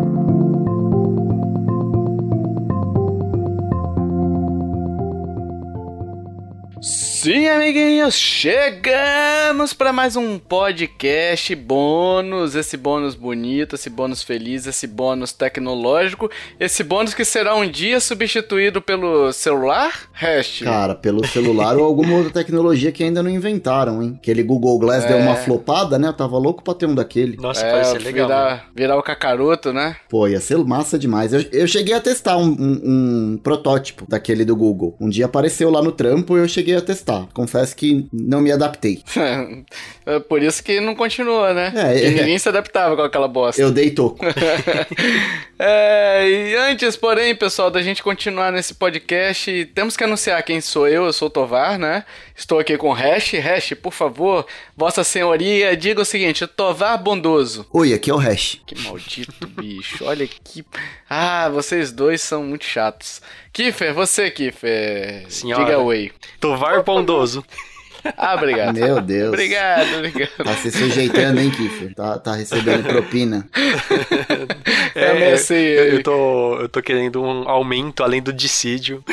Thank you. Sim, amiguinhos, chegamos para mais um podcast bônus. Esse bônus bonito, esse bônus feliz, esse bônus tecnológico, esse bônus que será um dia substituído pelo celular? Hash. Cara, pelo celular ou alguma outra tecnologia que ainda não inventaram, hein? Aquele Google Glass é. deu uma flopada, né? Eu tava louco pra ter um daquele. Nossa, é, parece legal. Virar, né? virar o cacaroto, né? Pô, ia ser massa demais. Eu, eu cheguei a testar um, um, um protótipo daquele do Google. Um dia apareceu lá no trampo e eu cheguei a testar gostar. Confesso que não me adaptei. é por isso que não continua, né? É, é, ninguém se adaptava com aquela bosta. Eu dei toco. é, e antes, porém, pessoal, da gente continuar nesse podcast, temos que anunciar quem sou eu. Eu sou o Tovar, né? Estou aqui com o Hash. Hash, por favor, Vossa Senhoria, diga o seguinte: Tovar bondoso. Oi, aqui é o Hash. Que maldito bicho. Olha que. Ah, vocês dois são muito chatos. Kiffer, você, Kiffer. Senhora. Diga oi. Tovar bondoso. Ah, obrigado. Meu Deus. Obrigado, obrigado. Tá se sujeitando, hein, Kiffer? Tá, tá recebendo propina. É, é assim, eu, eu, tô, eu tô querendo um aumento além do dissídio.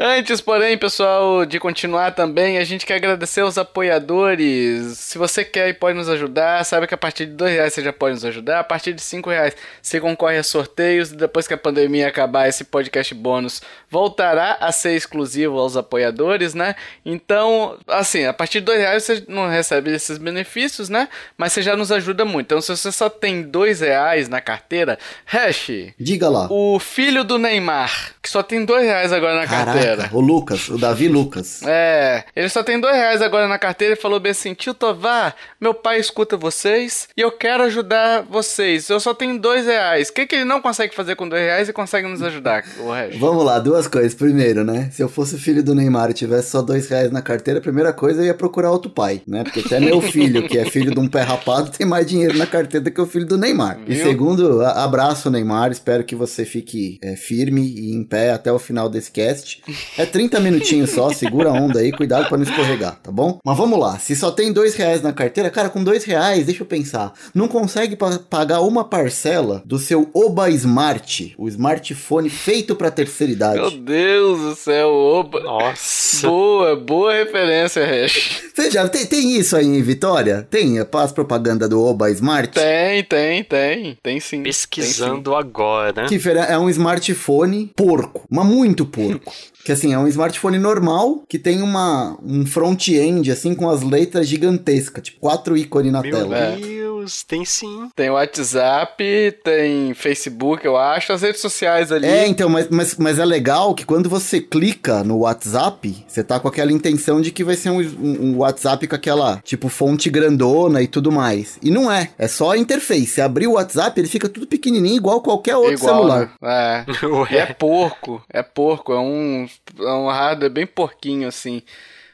Antes, porém, pessoal, de continuar também, a gente quer agradecer aos apoiadores. Se você quer e pode nos ajudar, sabe que a partir de dois reais você já pode nos ajudar. A partir de cinco reais você concorre a sorteios. Depois que a pandemia acabar, esse podcast bônus voltará a ser exclusivo aos apoiadores, né? Então, assim, a partir de dois reais você não recebe esses benefícios, né? Mas você já nos ajuda muito. Então, se você só tem dois reais na carteira, hash. Diga lá. O filho do Neymar, que só tem dois reais agora na Caraca. carteira carteira. O Lucas, o Davi Lucas. É, ele só tem dois reais agora na carteira e falou bem assim: tio Tovar, meu pai escuta vocês e eu quero ajudar vocês. Eu só tenho dois reais. O que, que ele não consegue fazer com dois reais e consegue nos ajudar, o resto? Vamos lá, duas coisas. Primeiro, né? Se eu fosse filho do Neymar e tivesse só dois reais na carteira, a primeira coisa eu ia procurar outro pai, né? Porque até meu filho, que é filho de um pé rapado, tem mais dinheiro na carteira do que o filho do Neymar. Viu? E segundo, abraço, Neymar. Espero que você fique é, firme e em pé até o final desse cast. É 30 minutinhos só, segura a onda aí, cuidado para não escorregar, tá bom? Mas vamos lá, se só tem dois reais na carteira, cara, com dois reais, deixa eu pensar, não consegue pagar uma parcela do seu Oba Smart, o smartphone feito para terceira idade. Meu Deus do céu, Oba. Nossa. Boa, boa referência, Hash. Você já tem, tem isso aí em Vitória? Tem as propaganda do Oba Smart? Tem, tem, tem. Tem sim. Pesquisando tem, sim. agora. Que é um smartphone porco, mas muito porco. Que assim, é um smartphone normal que tem uma, um front-end, assim, com as letras gigantescas, tipo quatro ícones na Meu tela. Meu Deus, tem sim. Tem WhatsApp, tem Facebook, eu acho, as redes sociais ali. É, então, mas, mas, mas é legal que quando você clica no WhatsApp, você tá com aquela intenção de que vai ser um, um, um WhatsApp com aquela, tipo, fonte grandona e tudo mais. E não é. É só a interface. Você abrir o WhatsApp, ele fica tudo pequenininho, igual qualquer outro igual, celular. Né? É. é porco. É porco. É um é um hardware bem porquinho, assim.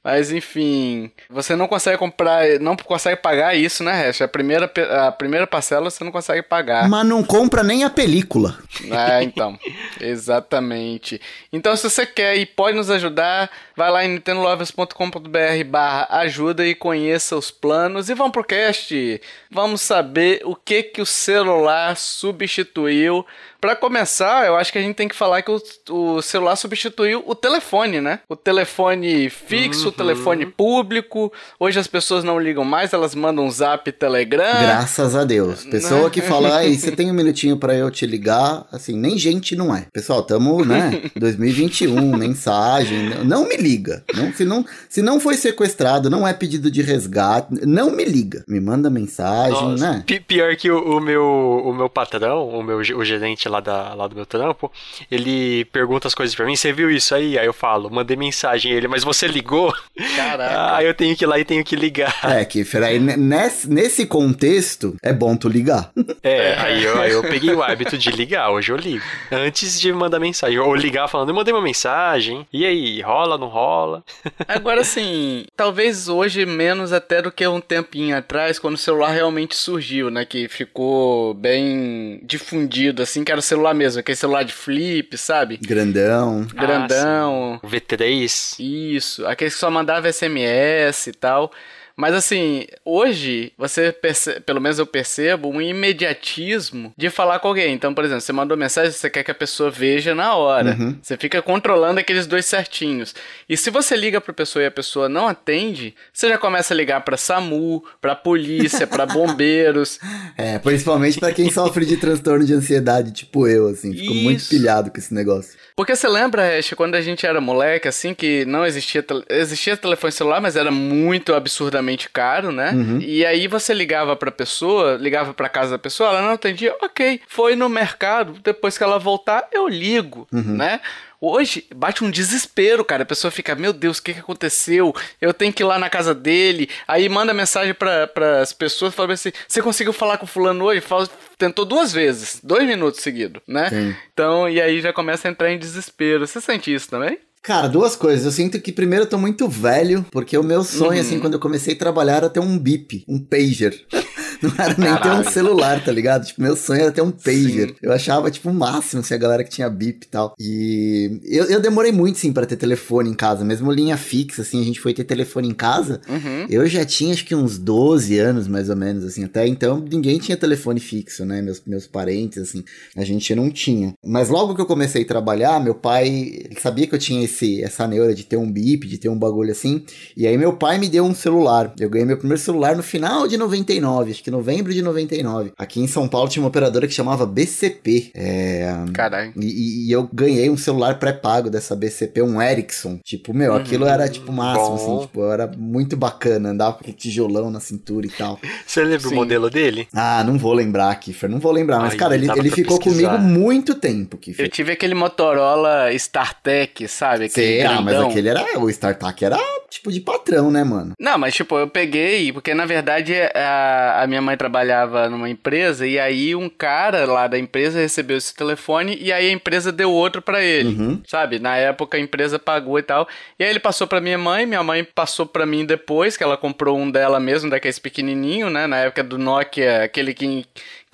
Mas enfim, você não consegue comprar, não consegue pagar isso, né, Hash? A primeira, a primeira parcela você não consegue pagar. Mas não compra nem a película. É, então. exatamente. Então, se você quer e pode nos ajudar, vai lá em nintendolovers.com.br barra ajuda e conheça os planos. E vamos pro cast. Vamos saber o que que o celular substituiu para começar, eu acho que a gente tem que falar que o, o, celular substituiu o telefone, né? O telefone fixo, uhum. o telefone público. Hoje as pessoas não ligam mais, elas mandam um zap, telegram. Graças a Deus. Pessoa que fala, aí você tem um minutinho para eu te ligar, assim, nem gente não é. Pessoal, tamo, né? 2021, mensagem, não me liga. Não, se, não, se não foi sequestrado, não é pedido de resgate, não me liga. Me manda mensagem, Nossa, né? Pior que o, o, meu, o meu patrão, o meu o gerente lá da, lá do meu trampo, ele pergunta as coisas pra mim, você viu isso aí? Aí eu falo, mandei mensagem a ele, mas você ligou? Caraca. aí eu tenho que ir lá e tenho que ligar. É, que aí nesse, nesse contexto, é bom tu ligar. É, aí eu, aí eu peguei o hábito de ligar, hoje eu ligo. Antes de mandar mensagem, ou ligar falando, eu mandei uma mensagem, e aí, rola, não rola? Agora sim, talvez hoje menos até do que um tempinho atrás, quando o celular realmente surgiu, né, que ficou bem difundido, assim, que era celular mesmo, aquele celular de flip, sabe? Grandão. Grandão. Ah, V3. Isso, aquele que só mandava SMS e tal. Mas assim, hoje você percebe, pelo menos eu percebo, um imediatismo de falar com alguém. Então, por exemplo, você mandou mensagem, você quer que a pessoa veja na hora. Uhum. Você fica controlando aqueles dois certinhos. E se você liga pra pessoa e a pessoa não atende, você já começa a ligar pra SAMU, pra polícia, pra bombeiros. É, principalmente para quem sofre de transtorno de ansiedade, tipo eu, assim. Fico Isso. muito pilhado com esse negócio. Porque você lembra, Ash, quando a gente era moleque, assim, que não existia, existia telefone celular, mas era muito absurdamente caro, né? Uhum. E aí você ligava pra pessoa, ligava pra casa da pessoa, ela não atendia, ok, foi no mercado, depois que ela voltar, eu ligo, uhum. né? Hoje bate um desespero, cara. A pessoa fica, meu Deus, o que, que aconteceu? Eu tenho que ir lá na casa dele. Aí manda mensagem para as pessoas, fala assim: você conseguiu falar com o fulano hoje? Fala, tentou duas vezes, dois minutos seguidos, né? Sim. Então, e aí já começa a entrar em desespero. Você sente isso também? Cara, duas coisas. Eu sinto que primeiro eu tô muito velho, porque o meu sonho, assim, uhum. assim, quando eu comecei a trabalhar era ter um bip, um pager. Não era nem Caralho. ter um celular, tá ligado? Tipo, meu sonho era ter um pager. Sim. Eu achava, tipo, o máximo, assim, a galera que tinha bip e tal. E eu, eu demorei muito, sim, para ter telefone em casa. Mesmo linha fixa, assim, a gente foi ter telefone em casa. Uhum. Eu já tinha, acho que uns 12 anos, mais ou menos, assim. Até então, ninguém tinha telefone fixo, né? Meus, meus parentes, assim, a gente não tinha. Mas logo que eu comecei a trabalhar, meu pai, ele sabia que eu tinha esse, essa neura de ter um bip, de ter um bagulho assim. E aí meu pai me deu um celular. Eu ganhei meu primeiro celular no final de 99, acho que novembro de 99. Aqui em São Paulo tinha uma operadora que chamava BCP. É... Caralho. E, e, eu ganhei um celular pré-pago dessa BCP, um Ericsson. Tipo, meu, uhum. aquilo era tipo máximo, assim, Bom. assim, tipo, era muito bacana, andava com tijolão na cintura e tal. Você lembra Sim. o modelo dele? Ah, não vou lembrar, Kiffer, não vou lembrar. Mas, Ai, cara, ele, ele ficou pesquisar. comigo muito tempo, Kiffer. Eu tive aquele Motorola StarTech, sabe? Aquele Sei, ah, mas aquele era, o StarTech era tipo de patrão, né, mano? Não, mas tipo, eu peguei, porque na verdade a, a minha mãe trabalhava numa empresa e aí um cara lá da empresa recebeu esse telefone e aí a empresa deu outro para ele, uhum. sabe? Na época a empresa pagou e tal. E aí ele passou para minha mãe, minha mãe passou para mim depois, que ela comprou um dela mesmo, daqueles pequenininho, né? Na época do Nokia, aquele que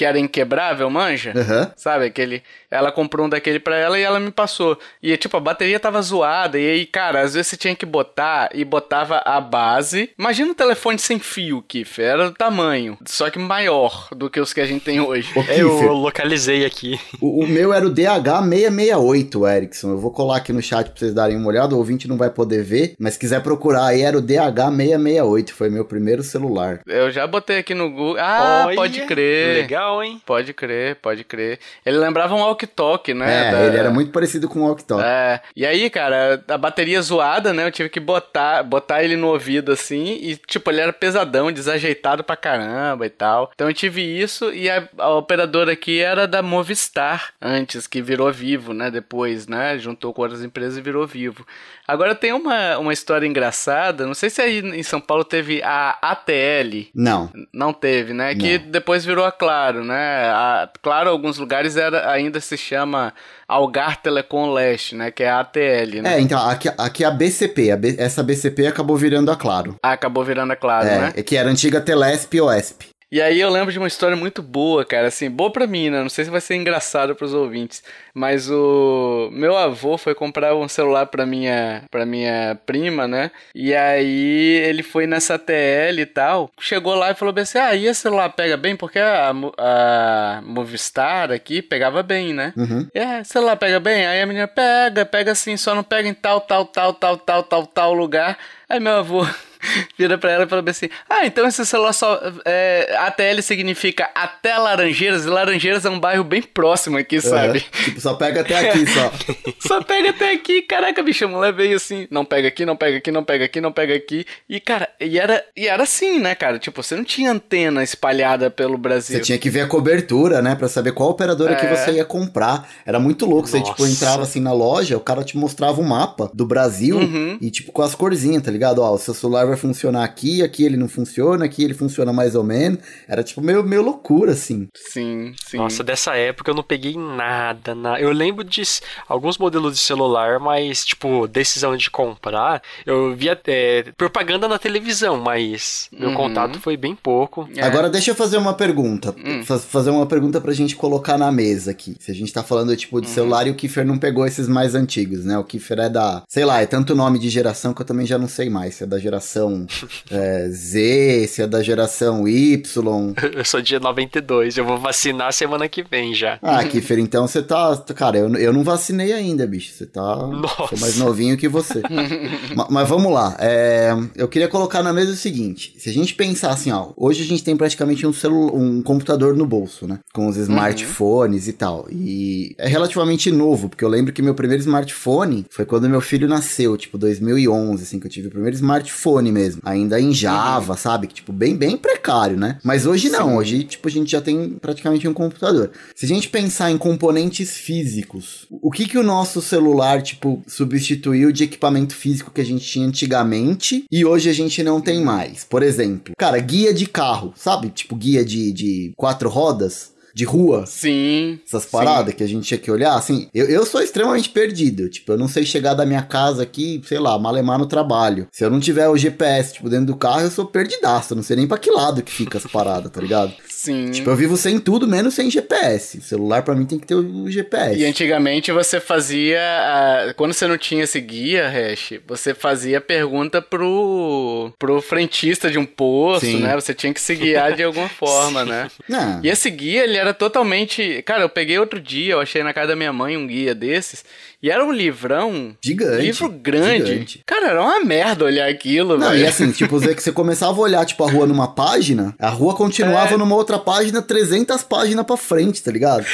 que era inquebrável, manja? Uhum. Sabe, aquele. Ela comprou um daquele pra ela e ela me passou. E, tipo, a bateria tava zoada. E aí, cara, às vezes você tinha que botar e botava a base. Imagina um telefone sem fio, Kiff. Era do tamanho. Só que maior do que os que a gente tem hoje. Ô, é, eu localizei aqui. O, o, meu era o DH668, Erickson. Eu vou colar aqui no chat pra vocês darem uma olhada. O ouvinte não vai poder ver. Mas se quiser procurar aí, era o DH668. Foi meu primeiro celular. Eu já botei aqui no Google. Ah, Olha, pode crer. Legal legal, hein? Pode crer, pode crer. Ele lembrava um walkie-talkie, né? É, da... ele era muito parecido com um walkie-talkie. É. E aí, cara, a bateria zoada, né? Eu tive que botar, botar ele no ouvido assim e, tipo, ele era pesadão, desajeitado pra caramba e tal. Então eu tive isso e a, a operadora aqui era da Movistar antes, que virou vivo, né? Depois, né? Juntou com outras empresas e virou vivo. Agora tem uma, uma história engraçada, não sei se aí em São Paulo teve a ATL. Não. Não teve, né? Não. Que depois virou a Claro, né? A, claro, alguns lugares era, ainda se chama Algar Telecom Leste, né? Que é a ATL, né? É, então, aqui, aqui é a BCP. A B, essa BCP acabou virando a Claro. Ah, acabou virando a Claro, é, né? Que era a antiga Telesp e OESP. E aí eu lembro de uma história muito boa, cara, assim, boa pra mim, né? Não sei se vai ser engraçado pros ouvintes, mas o meu avô foi comprar um celular pra minha, pra minha prima, né? E aí ele foi nessa TL e tal, chegou lá e falou assim, ah, e esse celular pega bem? Porque a, a Movistar aqui pegava bem, né? Uhum. É, celular pega bem? Aí a menina, pega, pega assim, só não pega em tal, tal, tal, tal, tal, tal, tal lugar. Aí meu avô vira pra ela e fala assim: Ah, então esse celular só. É, ATL significa até Laranjeiras, e Laranjeiras é um bairro bem próximo aqui, sabe? É, tipo, só pega até aqui só. só pega até aqui. Caraca, bicho, a mulher veio assim: não pega aqui, não pega aqui, não pega aqui, não pega aqui. E, cara, e era, e era assim, né, cara? Tipo, você não tinha antena espalhada pelo Brasil. Você tinha que ver a cobertura, né, pra saber qual operadora é. que você ia comprar. Era muito louco. Nossa. Você, tipo, entrava assim na loja, o cara te mostrava um mapa do Brasil uhum. e, tipo, com as corzinhas, tá ligado? Ó, o seu celular vai funcionar aqui, aqui ele não funciona, aqui ele funciona mais ou menos. Era tipo meio, meio loucura, assim. Sim, sim. Nossa, dessa época eu não peguei nada, nada. Eu lembro de alguns modelos de celular, mas, tipo, decisão de comprar, eu via é, propaganda na televisão, mas meu uhum. contato foi bem pouco. É. Agora deixa eu fazer uma pergunta. Hum. Fazer uma pergunta pra gente colocar na mesa aqui. Se a gente tá falando, tipo, de uhum. celular e o Kiffer não pegou esses mais antigos, né? O Kiffer é da, sei lá, é tanto nome de geração que eu também já não sei mais. Se é da geração geração é, Z, se é da geração Y. Eu sou de 92, eu vou vacinar semana que vem já. Ah, Kiffer, então você tá. Cara, eu, eu não vacinei ainda, bicho. Você tá. Nossa. Sou mais novinho que você. mas, mas, vamos lá. É, eu queria colocar na mesa o seguinte: se a gente pensar assim, ó, hoje a gente tem praticamente um, celu um computador no bolso, né? Com os smartphones uhum. e tal. E é relativamente novo, porque eu lembro que meu primeiro smartphone foi quando meu filho nasceu, tipo 2011, assim, que eu tive o primeiro smartphone mesmo. Ainda em Java, uhum. sabe? Que, tipo, bem, bem precário, né? Mas hoje não, Sim. hoje, tipo, a gente já tem praticamente um computador. Se a gente pensar em componentes físicos, o que que o nosso celular, tipo, substituiu de equipamento físico que a gente tinha antigamente e hoje a gente não tem mais? Por exemplo, cara, guia de carro, sabe? Tipo, guia de, de quatro rodas de rua. Sim. Essas paradas sim. que a gente tinha que olhar. Assim, eu, eu sou extremamente perdido. Tipo, eu não sei chegar da minha casa aqui, sei lá, malemar no trabalho. Se eu não tiver o GPS, tipo, dentro do carro, eu sou perdidaço. Eu não sei nem pra que lado que fica as paradas, tá ligado? Sim. Tipo, eu vivo sem tudo, menos sem GPS. O celular para mim tem que ter o GPS. E antigamente você fazia. A... Quando você não tinha esse guia, Hash, você fazia pergunta pro, pro frentista de um posto, Sim. né? Você tinha que se guiar de alguma forma, né? Não. E esse guia, ele era totalmente. Cara, eu peguei outro dia, eu achei na casa da minha mãe um guia desses. E era um livrão. Gigante. Livro grande. Gigante. Cara, era uma merda olhar aquilo, Não, e assim, tipo, você começava a olhar, tipo, a rua numa página, a rua continuava é. numa outra página, 300 páginas pra frente, tá ligado?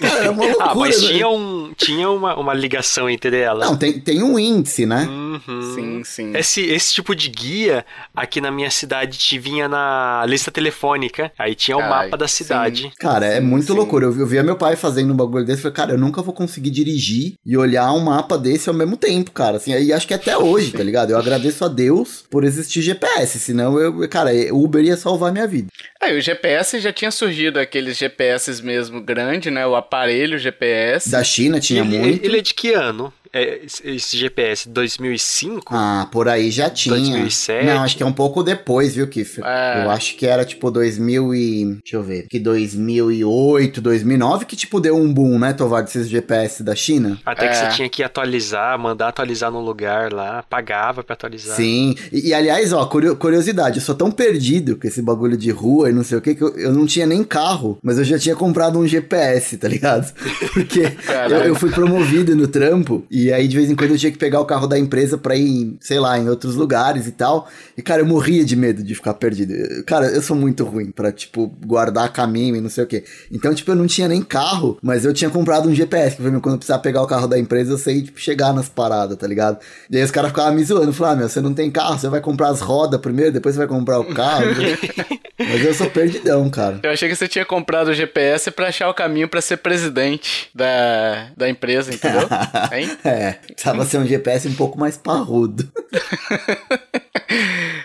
Cara, era uma loucura. Ah, mas tinha, um, tinha uma, uma ligação entre elas. Não, tem, tem um índice, né? Uhum. Sim, sim. Esse, esse tipo de guia, aqui na minha cidade, te vinha na lista telefônica. Aí tinha o mapa da cidade. Sim. Cara, é muito sim. loucura. Eu, eu via meu pai fazendo um bagulho desse e falei, cara, eu nunca vou conseguir dirigir e olhar um mapa desse ao mesmo tempo, cara. Assim, aí acho que até hoje, tá ligado? Eu agradeço a Deus por existir GPS, senão eu, cara, Uber ia salvar minha vida. Aí o GPS já tinha surgido aqueles GPS mesmo grande, né? O aparelho GPS. Da China tinha ele, muito. Ele é de que ano? É, esse GPS 2005? Ah, por aí já tinha. 2007? Não, acho que é um pouco depois, viu, Kiffer? É. Eu acho que era tipo 2000 e... Deixa eu ver. Que 2008, 2009 que tipo deu um boom, né, Tovar, desses GPS da China? Até que é. você tinha que atualizar, mandar atualizar no lugar lá, pagava pra atualizar. Sim. E, e aliás, ó, curiosidade, eu sou tão perdido com esse bagulho de rua e não sei o que, que eu, eu não tinha nem carro, mas eu já tinha comprado um GPS, tá ligado? Porque eu, eu fui promovido no trampo e e aí, de vez em quando, eu tinha que pegar o carro da empresa pra ir, sei lá, em outros lugares e tal. E, cara, eu morria de medo de ficar perdido. Cara, eu sou muito ruim pra, tipo, guardar caminho e não sei o quê. Então, tipo, eu não tinha nem carro, mas eu tinha comprado um GPS, que quando eu precisava pegar o carro da empresa, eu sei, tipo, chegar nas paradas, tá ligado? E aí os caras ficavam me zoando, falavam, ah, meu, você não tem carro, você vai comprar as rodas primeiro, depois você vai comprar o carro. mas eu sou perdidão, cara. Eu achei que você tinha comprado o GPS pra achar o caminho pra ser presidente da, da empresa, entendeu? Hein? É, precisava ser um GPS um pouco mais parrudo.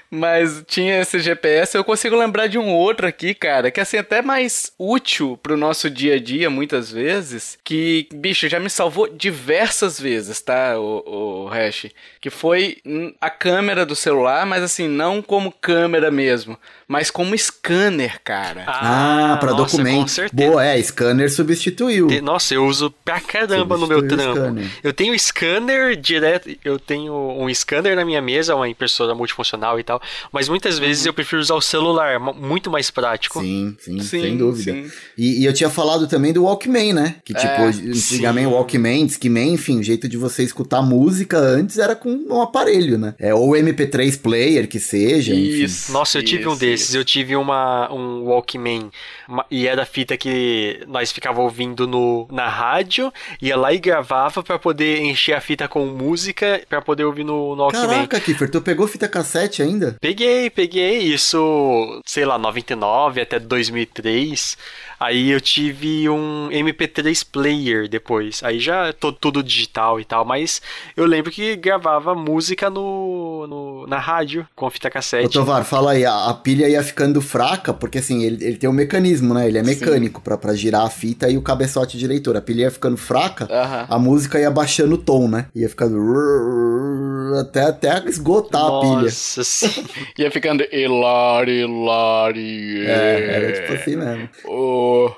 Mas tinha esse GPS, eu consigo lembrar de um outro aqui, cara, que assim, até mais útil pro nosso dia a dia, muitas vezes, que, bicho, já me salvou diversas vezes, tá, o, o Hash? Que foi a câmera do celular, mas assim, não como câmera mesmo, mas como scanner, cara. Ah, ah para documento. Boa, é, scanner substituiu. Nossa, eu uso pra caramba no meu trampo. Eu tenho scanner direto, eu tenho um scanner na minha mesa, uma impressora multifuncional e tal, mas muitas vezes uhum. eu prefiro usar o celular, muito mais prático. Sim, sim, sim sem dúvida. Sim. E, e, eu tinha falado também do Walkman, né? Que tipo, é, antigamente o Walkman, Discman, enfim, o jeito de você escutar música antes era com um aparelho, né? É, ou MP3 player que seja, Isso. Enfim. Nossa, eu tive isso, um desses, isso. eu tive uma, um Walkman uma, e era fita que nós ficava ouvindo no, na rádio, ia lá e gravava para poder encher a fita com música para poder ouvir no, no Walkman. Caraca, Kiffer, tu pegou fita cassete ainda? Peguei, peguei. Isso, sei lá, 99 até 2003. Aí eu tive um MP3 player depois. Aí já todo tudo digital e tal, mas eu lembro que gravava música no, no na rádio com fita cassete. Ô, Tovar, fala aí, a, a, pilha ia ficando fraca, porque assim, ele, ele tem um mecanismo, né? Ele é mecânico para girar a fita e o cabeçote de leitor. A pilha ia ficando fraca, a música ia baixando o tom, né? Ia ficando até, até esgotar Nossa, a pilha. Nossa, ia ficando hilari, hilari. É, era tipo assim mesmo. Oh.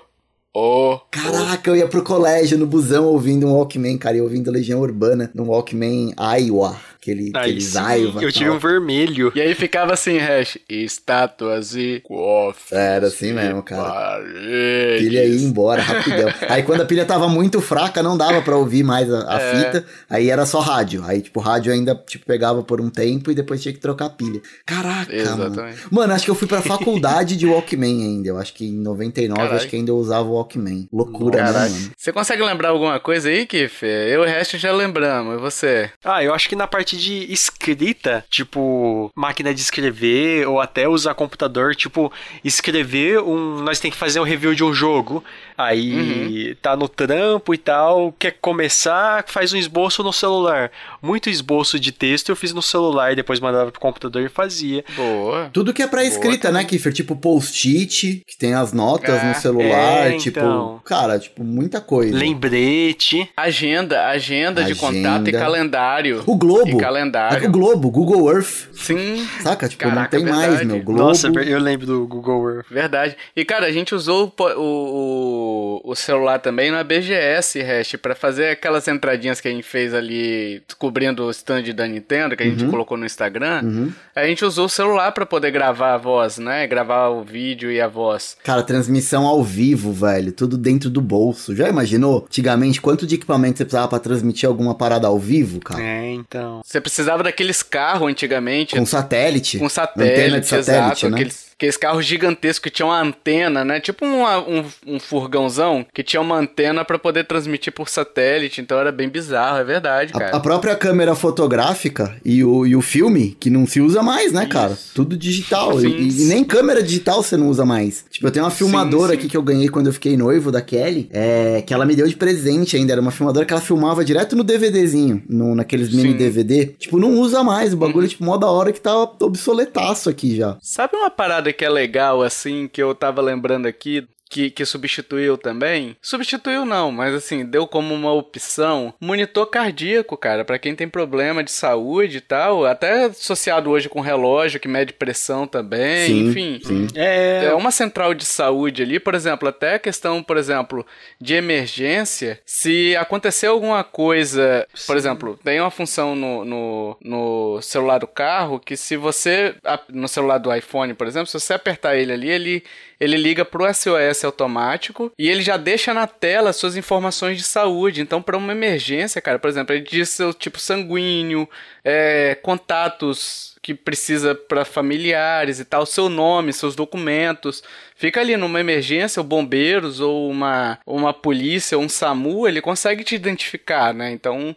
Oh, Caraca, eu ia pro colégio no busão ouvindo um Walkman, cara, e ouvindo Legião Urbana num Walkman Iowa aquele, Aí aquele sim, zaiva. Eu tive um vermelho. E aí ficava assim, hash, estátuas e cofres. Era assim mesmo, cara. Paredes. pilha ia embora rapidão. aí quando a pilha tava muito fraca, não dava pra ouvir mais a, a É. fita, aí era só rádio. Aí, tipo, o rádio ainda, tipo, pegava por um tempo e depois tinha que trocar a pilha. Caraca, mano. Exatamente. Mano, acho que eu fui pra faculdade de Walkman ainda. Eu acho que em 99, Caralho. acho que ainda eu usava o Walkman. Loucura, né, mano? Você consegue lembrar alguma coisa aí, Kiff? Eu e o resto já lembramos. E você? Ah, eu acho que na parte de escrita, tipo, máquina de escrever, ou até usar computador, tipo, escrever um. Nós tem que fazer um review de um jogo. Aí tá no trampo e tal, quer começar, faz um esboço no celular. Muito esboço de texto eu fiz no celular, depois mandava pro computador e fazia. Boa. Tudo que é pra Boa escrita, né, Kiffer? Tipo post-it, que tem as notas É, no celular, é, tipo, então. cara, tipo, muita coisa. Lembrete. Agenda, agenda, de Agenda. contato e calendário. O Globo. É calendário. que o Globo, Google Earth, Sim, saca? Tipo, Caraca, não tem verdade. mais, meu. Globo. Nossa, eu lembro do Google Earth. verdade. E, cara, a gente usou o, o, o, celular também na BGS, Hash, pra fazer aquelas entradinhas que a gente fez ali, cobrindo o stand da Nintendo, que a gente colocou no Instagram. Uhum. A gente usou o celular pra poder gravar a voz, né? Gravar o vídeo e a voz. Cara, transmissão ao vivo, velho. Tudo dentro do bolso. Já imaginou? Antigamente, quanto de equipamento você precisava pra transmitir alguma parada ao vivo, cara? É, então. Você precisava daqueles carros antigamente, Com satélite. com satélite, Antena de satélite, exato, né? aqueles, aqueles carros gigantescos que tinham uma antena, né? Tipo uma- um, um furgãozão que tinha uma antena pra poder transmitir por satélite, então era bem bizarro, é verdade, A, cara. a própria câmera fotográfica e o, e o filme, que não se usa mais, né, cara? Tudo digital. Sim. E, e nem câmera digital você não usa mais. Tipo, eu tenho uma filmadora sim. aqui que eu ganhei quando eu fiquei noivo da Kelly, é, que ela me deu de presente ainda. Era uma filmadora que ela filmava direto no DVDzinho, no, naqueles mini Sim. Uhum. DVD. Tipo, não usa mais. O bagulho, tipo, mó da hora que tá obsoletaço aqui já. Sabe uma parada que é legal, assim, que eu tava lembrando aqui? Que, que substituiu também? Substituiu não, mas assim, deu como uma opção monitor cardíaco, cara, pra quem tem problema de saúde e tal, até associado hoje com relógio que mede pressão também, Sim, enfim. sim. É, É uma central de saúde ali, por exemplo, até a questão, por exemplo, de emergência, se acontecer alguma coisa, por exemplo, tem uma função no, no, no celular do carro que se você, no celular do iPhone, por exemplo, se você apertar ele ali, ele, ele liga pro SOS automático e ele já deixa na tela suas informações de saúde. Então, para uma emergência, cara, por exemplo, ele diz seu tipo sanguíneo, é, contatos que precisa para familiares e tal, seu nome, seus documentos. Fica ali numa emergência, ou bombeiros, ou uma, uma polícia, ou um SAMU, ele consegue te identificar, né? Então,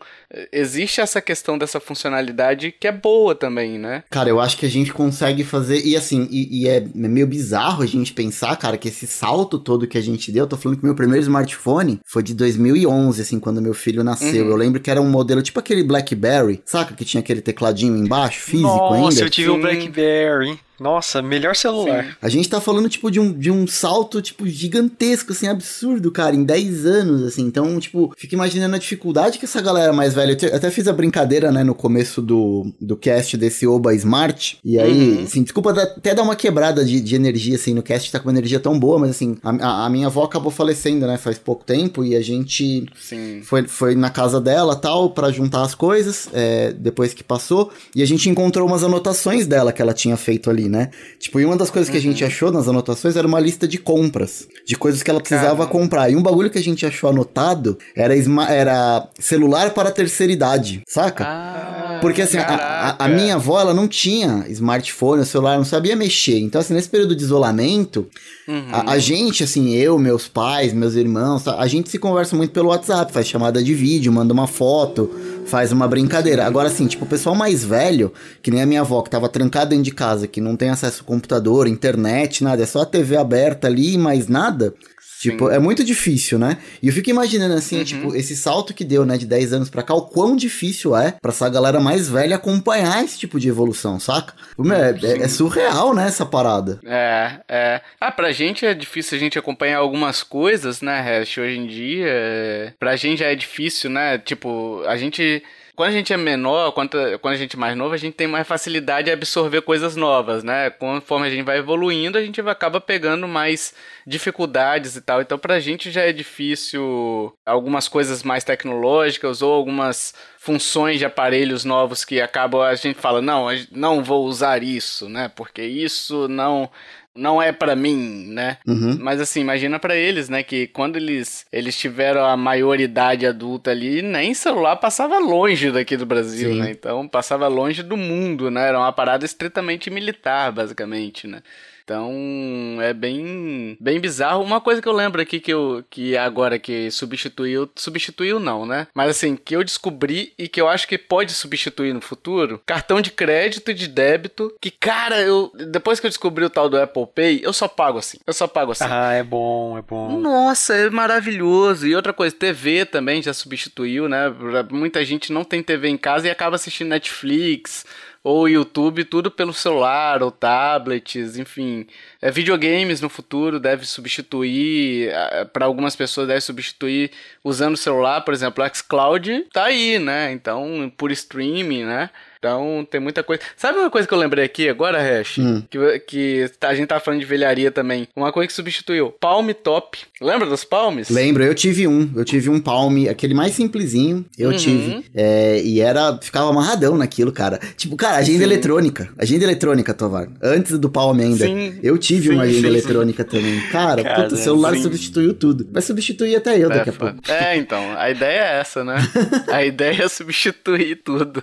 existe essa questão dessa funcionalidade que é boa também, né? Cara, eu acho que a gente consegue fazer. E assim, e, e é meio bizarro a gente pensar, cara, que esse salto todo que a gente deu. Eu tô falando que meu primeiro smartphone foi de 2011, assim, quando meu filho nasceu. Uhum. Eu lembro que era um modelo tipo aquele Blackberry, saca? Que tinha aquele tecladinho embaixo, físico Nossa, ainda. eu tive um Sim. Blackberry. Nossa, melhor celular. A gente tá falando, tipo, de um, de um salto, tipo, gigantesco, assim, absurdo, cara, em 10 anos, assim. Então, tipo, fica imaginando a dificuldade que essa galera mais velha... Eu até fiz a brincadeira, né, no começo do, do cast desse Oba Smart. E aí, Uhum. assim, desculpa até dar uma quebrada de, de energia, assim, no cast tá com uma energia tão boa, mas, assim, a, a- minha avó acabou falecendo, né, faz pouco tempo. E a gente Sim. foi, foi na casa dela tal pra juntar as coisas é, depois que passou e a gente encontrou umas anotações dela que ela tinha feito ali, né? Tipo, e uma das coisas que a gente achou nas anotações era uma lista de compras, de coisas que ela precisava comprar. E um bagulho que a gente achou anotado era, era celular para terceira idade, saca? Ah, Porque assim, a, a- minha avó, ela não tinha smartphone, o celular, não sabia mexer. Então, assim, nesse período de isolamento, Uhum. a, a gente, assim, eu, meus pais, meus irmãos, a gente se conversa muito pelo WhatsApp, faz chamada de vídeo, manda uma foto, faz uma brincadeira. Agora, assim, tipo, o pessoal mais velho, que nem a minha avó, que tava trancada dentro de casa, que não tem acesso ao computador, internet, nada, é só a TV aberta ali e mais nada. Tipo, Sim. é muito difícil, né? E eu fico imaginando, assim, tipo, esse salto que deu, né, de 10 anos pra cá, o quão difícil é pra essa galera mais velha acompanhar esse tipo de evolução, saca? É, é- é surreal, né, essa parada. É, é. Ah, pra gente é difícil a gente acompanhar algumas coisas, né, Hash, hoje em dia. é, Pra gente já é difícil, né? Tipo, a gente. Quando a gente é menor, quando, quando a gente é mais novo, a gente tem mais facilidade de absorver coisas novas, né? Conforme a gente vai evoluindo, a gente acaba pegando mais dificuldades e tal. Então, pra gente já é difícil algumas coisas mais tecnológicas ou algumas funções de aparelhos novos que acabam a gente fala, não, não vou usar isso, né? Porque isso não não é para mim, né? Uhum. Mas assim, imagina para eles, né, que quando eles eles tiveram a maioridade adulta ali, nem celular passava longe daqui do Brasil, Sim. né? Então passava longe do mundo, né? Era uma parada estritamente militar, basicamente, né? Então é bem bem bizarro. Uma coisa que eu lembro aqui que eu que agora que substituiu, substituiu não, né? Mas assim, que eu descobri e que eu acho que pode substituir no futuro, cartão de crédito e de débito, que cara, eu depois que eu descobri o tal do Apple Pay, eu só pago assim. Eu só pago assim. Ah, é bom, é bom. Nossa, é maravilhoso. E outra coisa, TV também já substituiu, né? Muita gente não tem TV em casa e acaba assistindo Netflix ou YouTube, tudo pelo celular ou tablets, enfim. É, videogames no futuro deve substituir, para algumas pessoas deve substituir usando o celular, por exemplo, o xCloud tá aí, né? Então, por streaming, né? Então tem muita coisa. Sabe uma coisa que eu lembrei aqui agora, Hash? Hum. Que, que a gente tá falando de velharia também. Uma coisa que substituiu. Palm Top. Lembra dos Palms? Lembro, eu tive um. Eu tive um Palm, aquele mais simplesinho. Eu uhum. tive. É, e era. Ficava amarradão naquilo, cara. Tipo, cara, agenda sim. eletrônica. Agenda eletrônica, Tovar. Antes do Palm ainda. Sim. Eu tive sim, uma agenda eletrônica também. Cara, cara puta, o celular substituiu tudo. Vai substituir até eu daqui é, a pouco. É, então. A ideia é essa, né? a ideia é substituir tudo.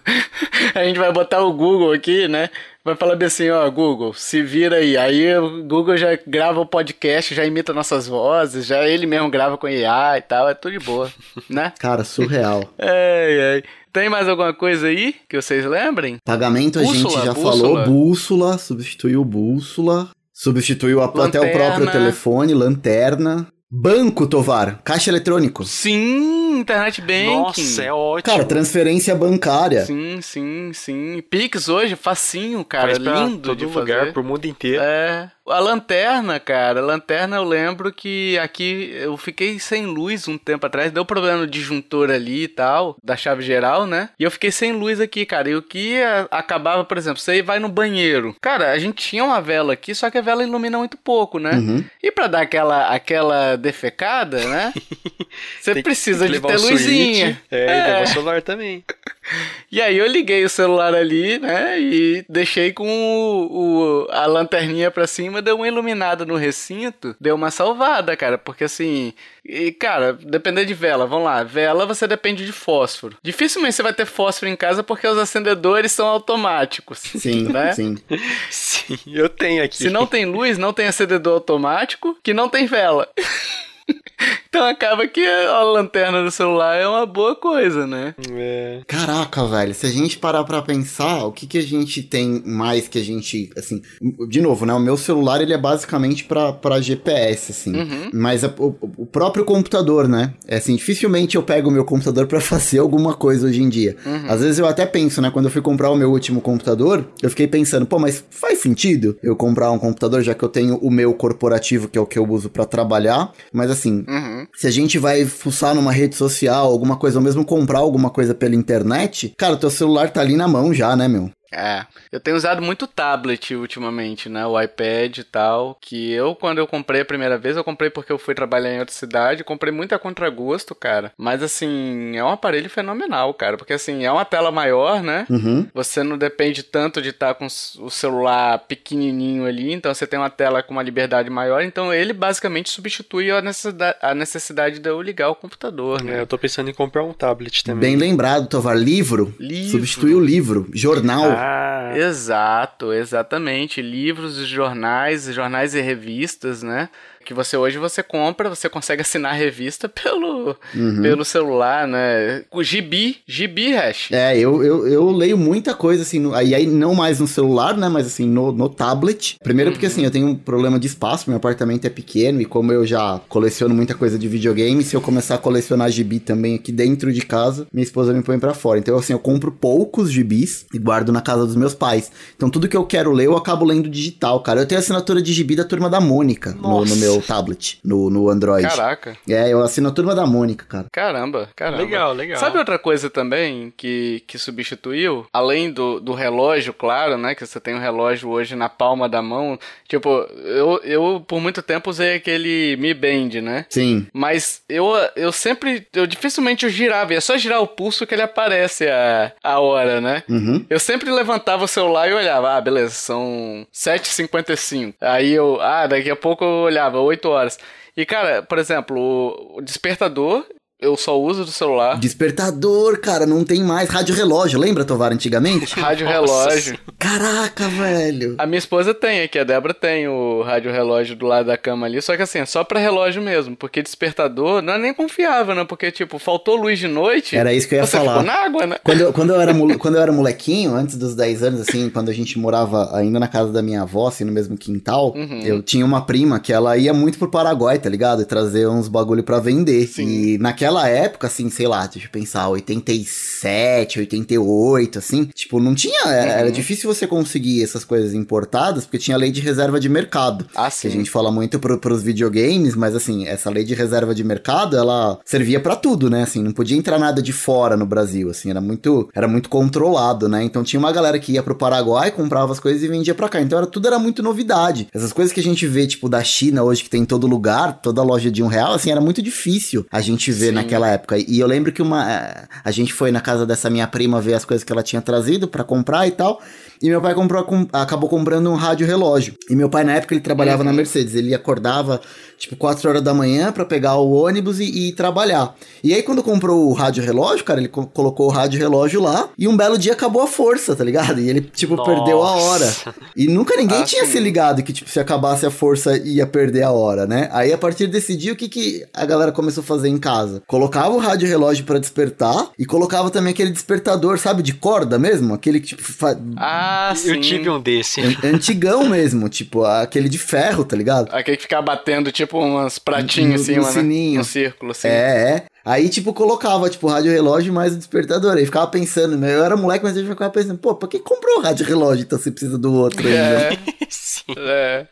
A gente vai botar o Google aqui, né? Vai falar bem assim, ó, Google, se vira aí. Aí o Google já grava o podcast, já imita nossas vozes, já ele mesmo grava com IA e tal, é tudo de boa, né? Cara, surreal. é, é. Tem mais alguma coisa aí que vocês lembrem? Pagamento bússola, a gente já bússola. falou, bússola, substituiu bússola, substituiu até o próprio telefone, lanterna. Banco, Tovar. Caixa eletrônico. Sim, internet banking. Nossa, é ótimo. Cara, transferência bancária. Sim, sim, sim. Pix hoje, facinho, cara. Faz lindo todo de lugar, fazer. pro mundo inteiro. É. A lanterna, cara, a lanterna eu lembro que aqui eu fiquei sem luz um tempo atrás, deu problema no disjuntor ali e tal, da chave geral, né? E eu fiquei sem luz aqui, cara. E o que acabava, por exemplo, você vai no banheiro. Cara, a gente tinha uma vela aqui, só que a vela ilumina muito pouco, né? Uhum. E para dar aquela, aquela defecada, né? Você precisa de ter luzinha. É, é. e celular também. E aí eu liguei o celular ali, né? E deixei com o, o, a lanterninha pra cima, deu uma iluminada no recinto, deu uma salvada, cara. Porque assim, e, cara, depender de vela, vamos lá. Vela você depende de fósforo. Dificilmente você vai ter fósforo em casa porque os acendedores são automáticos. Sim, né? Sim. sim, eu tenho aqui. Se não tem luz, não tem acendedor automático, que não tem vela. Então acaba que a lanterna do celular é uma boa coisa, né? É. Caraca, velho, se a gente parar pra pensar, o que que a gente tem mais que a gente, assim, de novo, né? O meu celular, ele é basicamente pra, pra GPS, assim. Uhum. Mas a, o, o, próprio computador, né? É assim, dificilmente eu pego o meu computador para fazer alguma coisa hoje em dia. Uhum. Às vezes eu até penso, né? Quando eu fui comprar o meu último computador, eu fiquei pensando, pô, mas faz sentido eu comprar um computador já que eu tenho o meu corporativo, que é o que eu uso para trabalhar. Mas assim, uhum. Se a gente vai fuçar numa rede social, alguma coisa, ou mesmo comprar alguma coisa pela internet, cara, o teu celular tá ali na mão já, né, meu? É, eu tenho usado muito tablet ultimamente, né? O iPad e tal. Que eu, quando eu comprei a primeira vez, eu comprei porque eu fui trabalhar em outra cidade. Comprei muito a contragosto, cara. Mas assim, é um aparelho fenomenal, cara. Porque assim, é uma tela maior, né? Uhum. Você não depende tanto de estar com o celular pequenininho ali. Então você tem uma tela com uma liberdade maior. Então ele basicamente substitui a necessidade, a necessidade de eu ligar o computador, né? É, eu tô pensando em comprar um tablet também. Bem lembrado, Tovar. Livro. livro. Substitui o livro. Jornal. Ah, exato, exatamente. Livros, jornais, jornais e revistas, né? Que você hoje você compra, você consegue assinar a revista pelo, uhum. pelo celular, né? O gibi, gibi hash. É, eu, eu, eu leio muita coisa assim, no, aí, não mais no celular, né? Mas assim, no, no tablet. Primeiro uhum. porque assim, eu tenho um problema de espaço, meu apartamento é pequeno e como eu já coleciono muita coisa de videogame, se eu começar a colecionar gibi também aqui dentro de casa, minha esposa me põe para fora. Então assim, eu compro poucos gibis e guardo na casa dos meus pais. Então tudo que eu quero ler, eu acabo lendo digital, cara. Eu tenho assinatura de gibi da turma da Mônica no, no, meu tablet, no, no Android. Caraca. É, eu assino a turma da Mônica, cara. Caramba, caramba. Legal, legal. Sabe outra coisa também que, que substituiu? Além do, do relógio, claro, né? Que você tem um relógio hoje na palma da mão. Tipo, eu, eu por muito tempo usei aquele Mi Band, né? Sim. Mas eu, eu sempre, eu dificilmente eu girava. E é só girar o pulso que ele aparece a, a hora, né? Uhum. Eu sempre levantava o celular e olhava, ah, beleza, são 7h55. Aí eu, ah, daqui a pouco eu olhava, 8 horas. E, cara, por exemplo, o despertador, eu só uso do celular. Despertador, cara, não tem mais. Rádio relógio, lembra, Tovar, antigamente? Rádio relógio. Caraca, velho. A minha esposa tem aqui, a Débora tem o rádio relógio do lado da cama ali, só que assim, é só pra relógio mesmo, porque despertador não é nem confiável, né? Porque, tipo, faltou luz de noite. Era isso que eu ia você falar. Ficou na água, né? Quando eu, quando, eu era, quando eu era molequinho, antes dos 10 anos, assim, quando a gente morava ainda na casa da minha avó, assim, no mesmo quintal, Uhum. eu tinha uma prima que ela ia muito pro Paraguai, tá ligado? E trazer uns bagulho pra vender. Sim. E naquela época, assim, sei lá, deixa eu pensar, 87, 88, assim, tipo, não tinha. Era Uhum. difícil você conseguir essas coisas importadas, porque tinha lei de reserva de mercado. Ah, Que sim. a gente fala muito pro, pros videogames, mas assim, essa lei de reserva de mercado, ela servia pra tudo, né? Assim, não podia entrar nada de fora no Brasil, assim, era muito, era muito controlado, né? Então tinha uma galera que ia pro Paraguai, comprava as coisas e vendia pra cá. Então era, tudo era muito novidade. Essas coisas que a gente vê, tipo, da China hoje, que tem em todo lugar, toda loja de um real, assim, era muito difícil a gente ver. Naquela época. E eu lembro que uma. eh, A gente foi na casa dessa minha prima ver as coisas que ela tinha trazido pra comprar e tal. E meu pai comprou, com- acabou comprando um rádio relógio. E meu pai, na época, ele trabalhava na Mercedes. Ele acordava, tipo, 4 horas da manhã pra pegar o ônibus e, e trabalhar. E aí, quando comprou o rádio relógio, cara, ele co- colocou o rádio relógio lá. E um belo dia acabou a força, tá ligado? E ele, tipo, Nossa. perdeu a hora. E nunca ninguém Ah, tinha se ligado que, tipo, se acabasse a força ia perder a hora, né? Aí, a partir desse dia, o que, que a galera começou a fazer em casa? Colocava o rádio relógio pra despertar e colocava também aquele despertador, sabe, de corda mesmo? Aquele que, tipo, fa- Ah, sim. Eu tive um desse. An- antigão mesmo, tipo, aquele de ferro, tá ligado? Aquele que ficava batendo, tipo, umas pratinhos No- em cima, no né? sininho. No círculo, assim. É, é. Aí, tipo, colocava, tipo, o rádio relógio mais o despertador. Aí ficava pensando, né? eu era moleque, mas eu ficava pensando, pô, pra que comprou o rádio relógio então você precisa do outro ainda? É, Sim. é,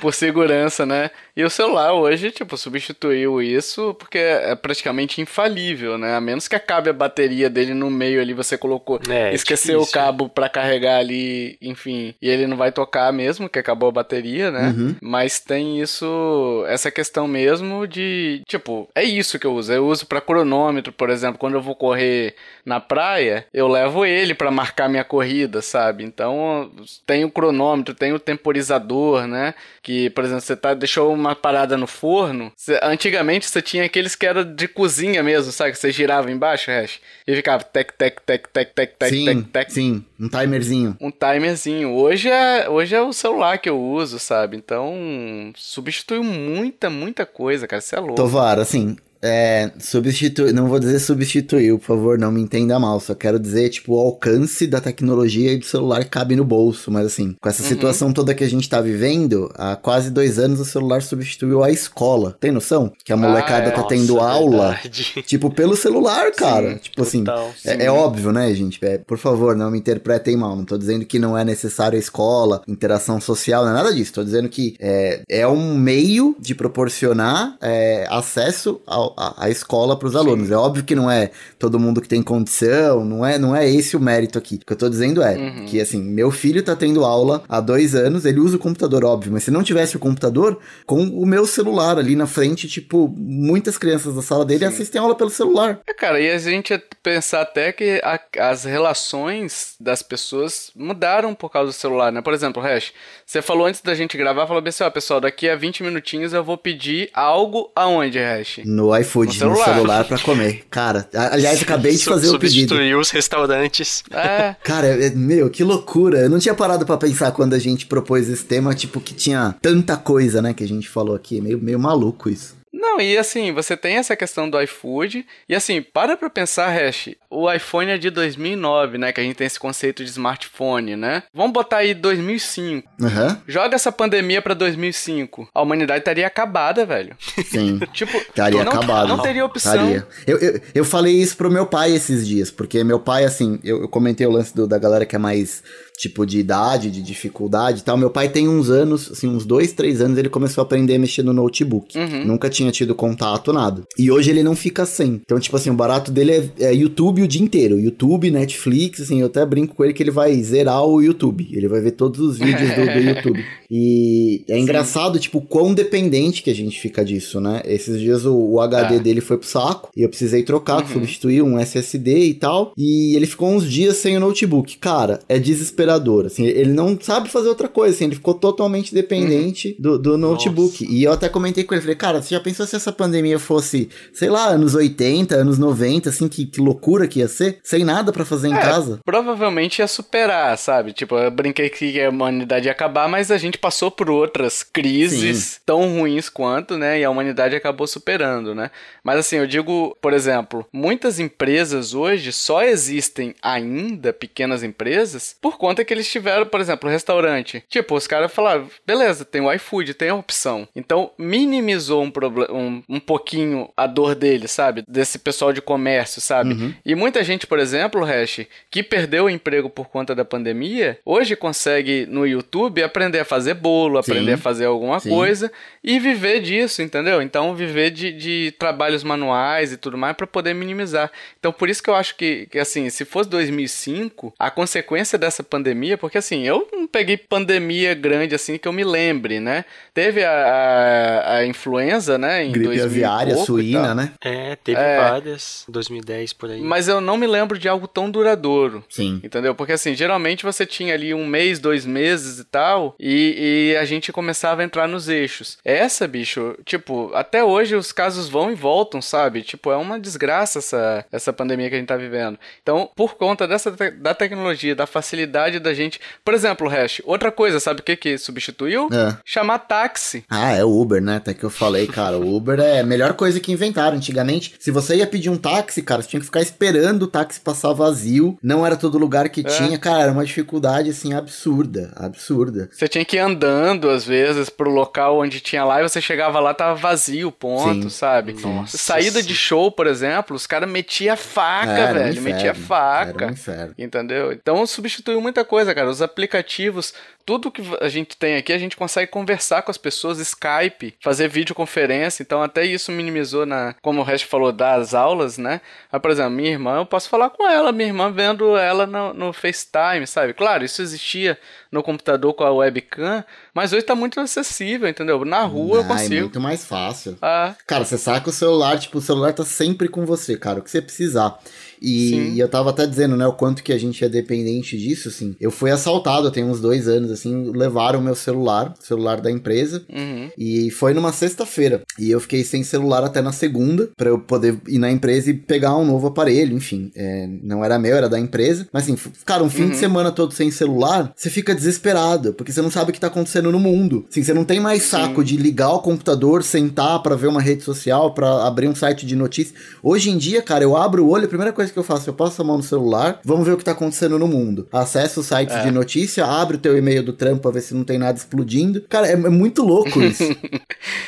por segurança, né? E o celular hoje, tipo, substituiu isso porque é praticamente infalível, né? A menos que acabe a bateria dele no meio ali, você colocou, É, esqueceu o difícil. cabo pra carregar ali, enfim, e ele não vai tocar mesmo, que acabou a bateria, né? Uhum. Mas tem isso, essa questão mesmo de, tipo, é isso que eu uso. Eu uso pra cronômetro, por exemplo, quando eu vou correr na praia, eu levo ele pra marcar minha corrida, sabe? Então, tem o cronômetro, tem o temporizador, né? Que, por exemplo, você tá, deixou uma parada no forno. Você- antigamente você tinha aqueles que era de cozinha mesmo, sabe? Que você girava embaixo, Hash, e ficava tec, tec, tec, tec, tec, tec, sim, tec, tec. sim, um timerzinho. Um timerzinho. Hoje é, hoje é o celular que eu uso, sabe? Então, substituiu muita, muita coisa, cara. Você é louco. Tovar, assim, é, substitui, não vou dizer substituiu, por favor, não me entenda mal, só quero dizer, tipo, o alcance da tecnologia e do celular cabe no bolso, mas assim, com essa Uhum. situação toda que a gente tá vivendo, há quase dois anos o celular substituiu a escola, tem noção? Que a molecada é. tá Nossa, tendo aula, verdade. tipo, pelo celular, cara, Sim, tipo assim, total, é, sim. é óbvio, né, gente? É, por favor, não me interpretem mal. Não tô dizendo que não é necessário a escola, interação social, não é nada disso. Tô dizendo que é, é um meio de proporcionar é, acesso ao- à, à escola para os alunos. É óbvio que não é todo mundo que tem condição, não é, não é esse o mérito aqui. O que eu tô dizendo é Uhum. que, assim, meu filho tá tendo aula há dois anos, ele usa o computador, óbvio, mas se não tivesse o computador, com o meu celular ali na frente, tipo, muitas crianças da sala dele Sim. assistem aula pelo celular. É, cara, e a gente ia pensar até que a- as relações das pessoas mudaram por causa do celular, né? Por exemplo, Hash, você falou antes da gente gravar, falou assim, ó, pessoal, daqui a 20 minutinhos eu vou pedir algo aonde, Hash? No iFood, No no celular. celular, pra comer. Cara, aliás, acabei de fazer o pedido. Substituiu os restaurantes. É, Cara, é- meu, que loucura. Eu não tinha parado pra pensar quando a gente propôs esse tema, tipo, que tinha tanta coisa, né, que a gente falou aqui. Meio, meio maluco isso. Não, e assim, você tem essa questão do iFood, e assim, para pra pensar, Hash, o iPhone é de 2009, né, que a gente tem esse conceito de smartphone, né? Vamos botar aí 2005. Aham, Joga essa pandemia pra 2005. A humanidade estaria acabada, velho. sim. Tipo, Estaria não, acabado. não teria opção. Eu, eu, eu falei isso pro meu pai esses dias, porque meu pai, assim, eu, eu comentei o lance do- da galera que é mais tipo de idade, de dificuldade e tal. Meu pai tem uns anos, assim, uns dois, três anos, ele começou a aprender a mexer no notebook. Uhum. Nunca tinha tido contato, nada. E hoje ele não fica sem. Então, tipo assim, o barato dele é, é YouTube o dia inteiro. YouTube, Netflix, assim, eu até brinco com ele que ele vai zerar o YouTube. Ele vai ver todos os vídeos do, do YouTube. E é engraçado, tipo, quão dependente que a gente fica disso, né? Esses dias o, o HD É. dele foi pro saco e eu precisei trocar, Uhum. substituir um SSD e tal. E ele ficou uns dias sem o notebook. Cara, é desesperador. Assim, ele não sabe fazer outra coisa, assim, ele ficou totalmente dependente do, do notebook. E eu até comentei com ele, falei, cara, você já pensou se essa pandemia fosse, sei lá, anos 80, anos 90, assim, que, que loucura que ia ser? Sem nada pra fazer em É, casa. Provavelmente ia superar, sabe? Tipo, eu brinquei que a humanidade ia acabar, mas a gente passou por outras crises tão ruins quanto, né? E a humanidade acabou superando, né? Mas assim, eu digo, por exemplo, muitas empresas hoje só existem ainda, pequenas empresas, por conta que eles tiveram, por exemplo, um restaurante. Tipo, os caras falaram, beleza, tem o iFood, tem a opção. Então, minimizou um, um, um pouquinho a dor deles, sabe? Desse pessoal de comércio, sabe? E muita gente, por exemplo, Hash, que perdeu o emprego por conta da pandemia, hoje consegue no YouTube aprender a fazer bolo, aprender Sim. a fazer alguma Sim. coisa e viver disso, entendeu? Então, viver de, de trabalhos manuais e tudo mais para poder minimizar. Então, por isso que eu acho que, que, assim, se fosse 2005, a consequência dessa pandemia, porque assim, eu não peguei pandemia grande assim que eu me lembre, né? Teve a, a, a influenza, né? Em Gripe 2000 e aviária, pouco suína, né? É, teve É. várias, 2010 por aí. Mas eu não me lembro de algo tão duradouro. Sim. Entendeu? Porque assim, geralmente você tinha ali um mês, dois meses e tal, e, e a gente começava a entrar nos eixos. Essa, bicho, tipo, até hoje os casos vão e voltam, sabe? Tipo, é uma desgraça essa, essa pandemia que a gente tá vivendo. Então, por conta dessa te- da tecnologia, da facilidade da gente. Por exemplo, Hash, outra coisa, sabe o que que substituiu? É. Chamar táxi. Ah, é o Uber, né? Até que eu falei, cara, o Uber é a melhor coisa que inventaram. Antigamente, se você ia pedir um táxi, cara, você tinha que ficar esperando o táxi passar vazio. Não era todo lugar que tinha. Cara, era uma dificuldade, assim, absurda. Absurda. Você tinha que ir andando, às vezes, pro local onde tinha lá e você chegava lá, tava vazio o ponto, Sim. sabe? Nossa Saída de show, por exemplo, os caras metiam faca, Era um velho. inferno, metia faca. Um. Entendeu? Então substituiu muita coisa, cara. Os aplicativos, tudo que a gente tem aqui, a gente consegue conversar com as pessoas, Skype, fazer videoconferência. Então até isso minimizou na, como o resto falou, das aulas, né? Mas, por exemplo, minha irmã, eu posso falar com ela, minha irmã vendo ela no, no FaceTime, sabe? Claro, isso existia no computador com a webcam, mas hoje tá muito acessível, entendeu? Na rua eu Ah, é consigo. muito mais fácil. Ah, Cara, você saca o celular, tipo, o celular tá sempre com você, cara, o que você precisar. E, e eu tava até dizendo, né, o quanto que a gente é dependente disso, assim. Eu fui assaltado, tem uns dois anos, assim, levaram o meu celular, celular da empresa, uhum. e foi numa sexta-feira. E eu fiquei sem celular até na segunda, pra eu poder ir na empresa e pegar um novo aparelho, enfim. É, não era meu, era da empresa. Mas assim, cara, um fim de semana todo sem celular, você fica desesperado, porque você não sabe o que tá acontecendo no mundo. Assim, você não tem mais saco de ligar o computador, sentar pra ver uma rede social, pra abrir um site de notícias. Hoje em dia, cara, eu abro o olho, a primeira coisa que eu faço, eu passo a mão no celular, vamos ver o que tá acontecendo no mundo. Acessa o site de notícia, abre o teu e-mail do trampo pra ver se não tem nada explodindo. Cara, é, é muito louco isso.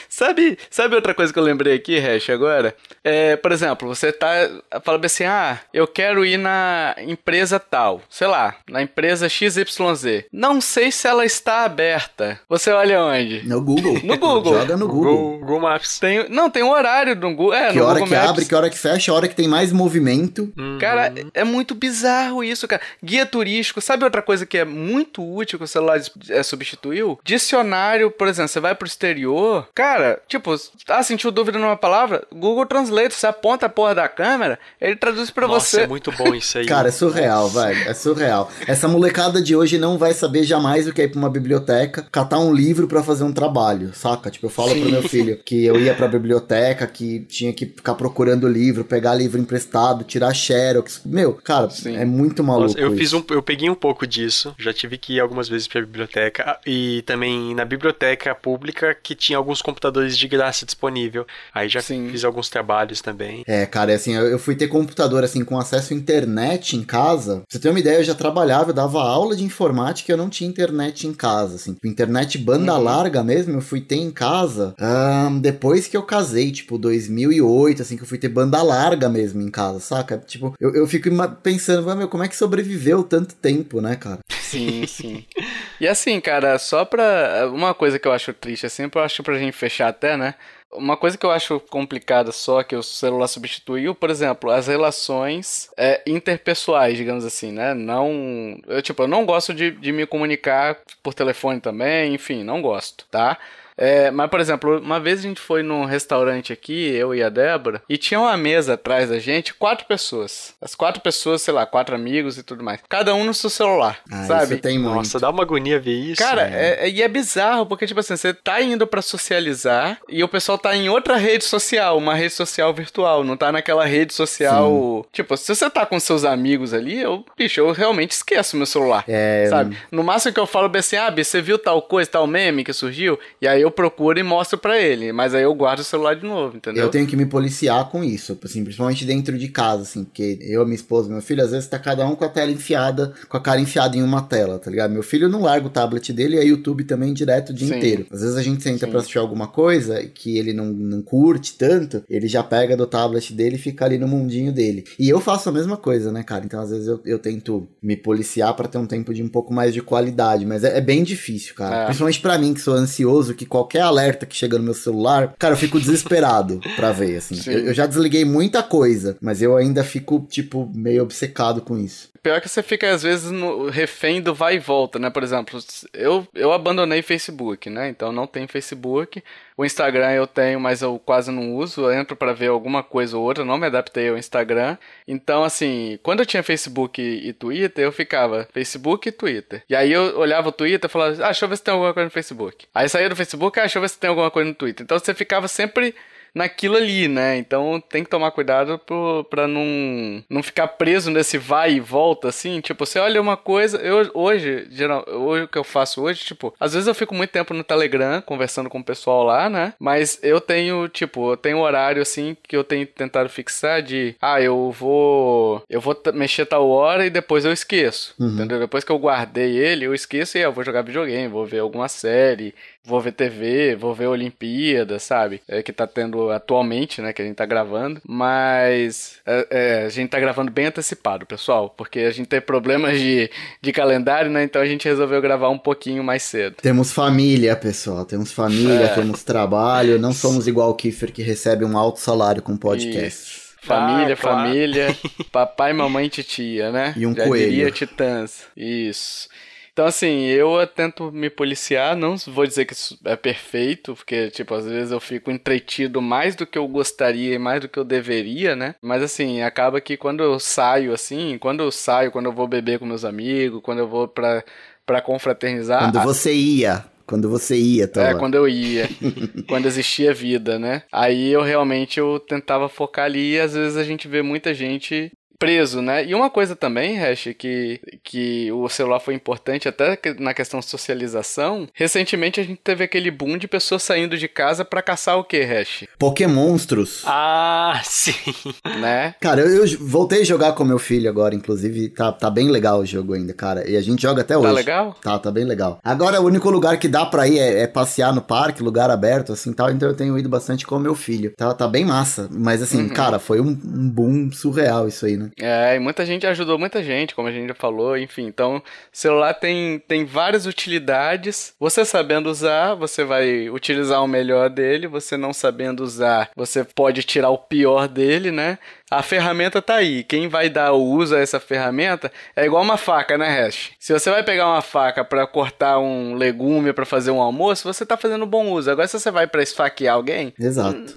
Sabe, sabe outra coisa que eu lembrei aqui, Hash, agora? É, por exemplo, você tá. Fala assim: ah, eu quero ir na empresa tal. Sei lá, na empresa XYZ. Não sei se ela está aberta. Você olha onde? No Google. No Google. Joga no Google. Google, Google Maps. Tem, não, tem um horário no Google. É, Que no hora Google que Maps. abre, que hora que fecha, a hora que tem mais movimento. Cara, é muito bizarro isso, cara. Guia turístico, sabe outra coisa que é muito útil que o celular é, substituiu? Dicionário, por exemplo, você vai pro exterior, cara, tipo, ah, sentiu dúvida numa palavra? Google Translate, você aponta a porra da câmera, ele traduz pra Nossa, você. é muito bom isso aí. Cara, é surreal, velho. É surreal. Essa molecada de hoje não vai saber jamais o que é ir pra uma biblioteca, catar um livro pra fazer um trabalho, saca? Tipo, eu falo pro meu filho que eu ia pra biblioteca, que tinha que ficar procurando livro, pegar livro emprestado, tirar xerox. Meu, cara, Sim. é muito maluco. Nossa, eu isso. fiz um, eu peguei um pouco disso. Já tive que ir algumas vezes pra biblioteca ah, e também na biblioteca pública que tinha alguns computadores de graça disponível. Aí já Sim. fiz alguns trabalhos também. É, cara, é assim, eu, eu fui ter computador, assim, com acesso à internet em casa. Pra você ter uma ideia, eu já trabalhava, eu dava aula de informática e eu não tinha internet em casa, assim. Internet banda larga mesmo, eu fui ter em casa ahn, depois que eu casei, tipo, 2008, assim, que eu fui ter banda larga mesmo em casa, saca? Tipo, eu, eu fico pensando, "Vai, meu, como é que sobreviveu tanto tempo, né, cara? Sim, sim. E assim, cara, só pra. Uma coisa que eu acho triste, assim, eu acho pra gente fechar até, né? Uma coisa que eu acho complicada só que o celular substituiu, por exemplo, as relações é, interpessoais, digamos assim, né? Não. Eu, tipo, eu não gosto de, de me comunicar por telefone também, enfim, não gosto, tá? É, mas, por exemplo, uma vez a gente foi num restaurante aqui, eu e a Débora, e tinha uma mesa atrás da gente, quatro pessoas. As quatro pessoas, sei lá, quatro amigos e tudo mais. Cada um no seu celular, Ah, sabe? isso tem muito. Nossa, dá uma agonia ver isso. Cara, é, é- e é bizarro, porque, tipo assim, você tá indo pra socializar e o pessoal tá em outra rede social, uma rede social virtual, não tá naquela rede social. Tipo, se você tá com seus amigos ali, eu, bicho, eu realmente esqueço meu celular. É, Sabe? No máximo que eu falo bem assim, ah, você viu tal coisa, tal meme que surgiu? E aí eu procuro e mostro pra ele. Mas aí eu guardo o celular de novo, entendeu? Eu tenho que me policiar com isso, assim, principalmente dentro de casa, assim, porque eu, minha esposa e meu filho, às vezes tá cada um com a tela enfiada, com a cara enfiada em uma tela, tá ligado? Meu filho não larga o tablet dele e é YouTube também direto o dia Sim. inteiro. Às vezes a gente senta Sim. pra assistir alguma coisa que ele não, não curte tanto, ele já pega do tablet dele e fica ali no mundinho dele. E eu faço a mesma coisa, né, cara? Então às vezes eu, eu tento me policiar pra ter um tempo de um pouco mais de qualidade, mas é, é bem difícil, cara. É. Principalmente pra mim, que sou ansioso, que qualquer alerta que chega no meu celular, cara, eu fico desesperado pra ver, assim. Sim. Eu, eu já desliguei muita coisa, mas eu ainda fico, tipo, meio obcecado com isso. Pior que você fica, às vezes, no refém do vai e volta, né? Por exemplo, eu, eu abandonei Facebook, né? Então não tenho Facebook. O Instagram eu tenho, mas eu quase não uso. Eu entro pra ver alguma coisa ou outra, não me adaptei ao Instagram. Então, assim, quando eu tinha Facebook e, e Twitter, eu ficava Facebook e Twitter. E aí eu olhava o Twitter e falava, ah, deixa eu ver se tem alguma coisa no Facebook. Aí saía do Facebook, ah, deixa eu ver se tem alguma coisa no Twitter. Então você ficava sempre naquilo ali, né? Então tem que tomar cuidado pro, pra não, não ficar preso nesse vai e volta, assim. Tipo, você olha uma coisa. Eu hoje, geral, hoje o que eu faço hoje, tipo, às vezes eu fico muito tempo no Telegram conversando com o pessoal lá, né? Mas eu tenho, tipo, eu tenho um horário assim que eu tenho tentado fixar de ah, eu vou. Eu vou mexer tal hora e depois eu esqueço. Entendeu? Depois que eu guardei ele, eu esqueço e eu vou jogar videogame, vou ver alguma série, vou ver TV, vou ver Olimpíada, sabe? É que tá tendo atualmente, né? Que a gente tá gravando. Mas é, é, a gente tá gravando bem antecipado, pessoal. Porque a gente tem problemas de, de calendário, né? Então a gente resolveu gravar um pouquinho mais cedo. Temos família, pessoal. Temos família, É. temos trabalho. Não somos igual o Kiefer que recebe um alto salário com podcast. Isso. Família, Ah, claro. família, papai, mamãe e titia, né? E um Já coelho. diria titãs. Isso. Então, assim, eu tento me policiar, não vou dizer que isso é perfeito, porque, tipo, às vezes eu fico entretido mais do que eu gostaria e mais do que eu deveria, né? Mas, assim, acaba que quando eu saio, assim, quando eu saio, quando eu vou beber com meus amigos, quando eu vou pra, pra confraternizar... Quando você ia. Quando você ia, tá? é, quando eu ia. quando existia vida, né? Aí eu realmente eu tentava focar ali e às vezes a gente vê muita gente preso, né? E uma coisa também, Hash, que, que o celular foi importante até na questão de socialização. Recentemente a gente teve aquele boom de pessoas saindo de casa pra caçar o que, Hash? Pokémonstros. Ah, sim. Né? Cara, eu, eu voltei a jogar com meu filho agora, inclusive. Tá, tá bem legal o jogo ainda, cara. E a gente joga até hoje. Tá legal? Tá, tá bem legal. Agora, o único lugar que dá pra ir é, é passear no parque, lugar aberto, assim, tal. Então eu tenho ido bastante com o meu filho. Tá, tá bem massa. Mas, assim, Uhum. cara, foi um, um boom surreal isso aí, né? É, e muita gente ajudou muita gente, como a gente já falou, enfim. Então, celular tem, tem várias utilidades. Você sabendo usar, você vai utilizar o melhor dele. Você não sabendo usar, você pode tirar o pior dele, né? A ferramenta tá aí. Quem vai dar o uso a essa ferramenta é igual uma faca, né, Hash? Se você vai pegar uma faca pra cortar um legume pra fazer um almoço, você tá fazendo bom uso. Agora, se você vai pra esfaquear alguém, Exato.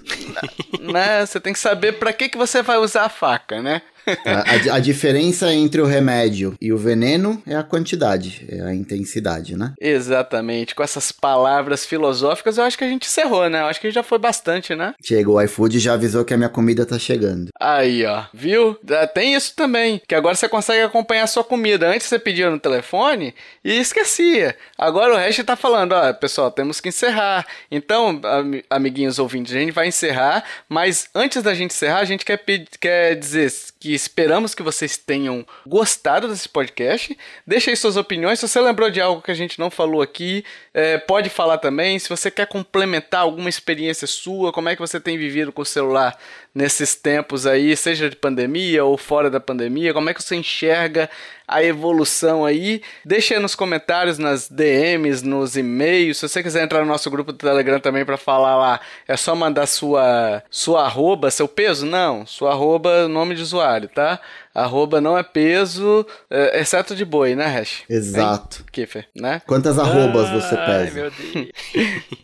né, você tem que saber pra que, que você vai usar a faca, né? A, a- a diferença entre o remédio e o veneno é a quantidade, é a intensidade, né? Exatamente, com essas palavras filosóficas, eu acho que a gente encerrou, né? Eu acho que já foi bastante, né? Chega, o iFood já avisou que a minha comida tá chegando. Aí, ó, viu? Tem isso também, que agora você consegue acompanhar a sua comida. Antes você pedia no telefone e esquecia. Agora o resto tá falando, ó, pessoal, temos que encerrar. Então, ami- amiguinhos ouvintes, a gente vai encerrar, mas antes da gente encerrar, a gente quer, quer dizer que esperamos que vocês tenham gostado desse podcast. Deixa aí suas opiniões. Se você lembrou de algo que a gente não falou aqui, é, pode falar também. Se você quer complementar alguma experiência sua, como é que você tem vivido com o celular nesses tempos aí, seja de pandemia ou fora da pandemia, como é que você enxerga a evolução aí. Deixa aí nos comentários, nas DMs, nos e-mails. Se você quiser entrar no nosso grupo do Telegram também para falar lá, é só mandar sua, sua arroba, seu peso? Não, sua arroba, nome de usuário, tá? Arroba não é peso, é, exceto de boi, né, Hash? Exato. Kiffer, né? Quantas arrobas você pesa? Ai, meu Deus.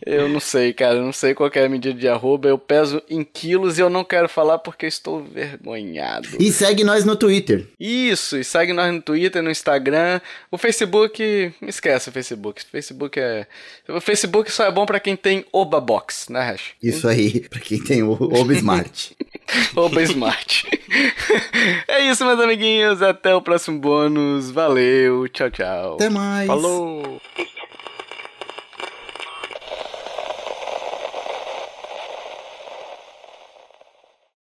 eu não sei, cara. Eu não sei qual é a medida de arroba. Eu peso em quilos e eu não quero falar porque estou vergonhado. E segue nós no Twitter. Isso, e segue nós no Twitter, no Instagram. O Facebook, esquece o Facebook. O Facebook é. O Facebook só é bom para quem tem Oba Box, né, Hash? Isso aí, pra quem tem o Oba Smart. Oba Smart. é isso, meus amiguinhos. Até o próximo bônus. Valeu. Tchau, tchau. Até mais. Falou!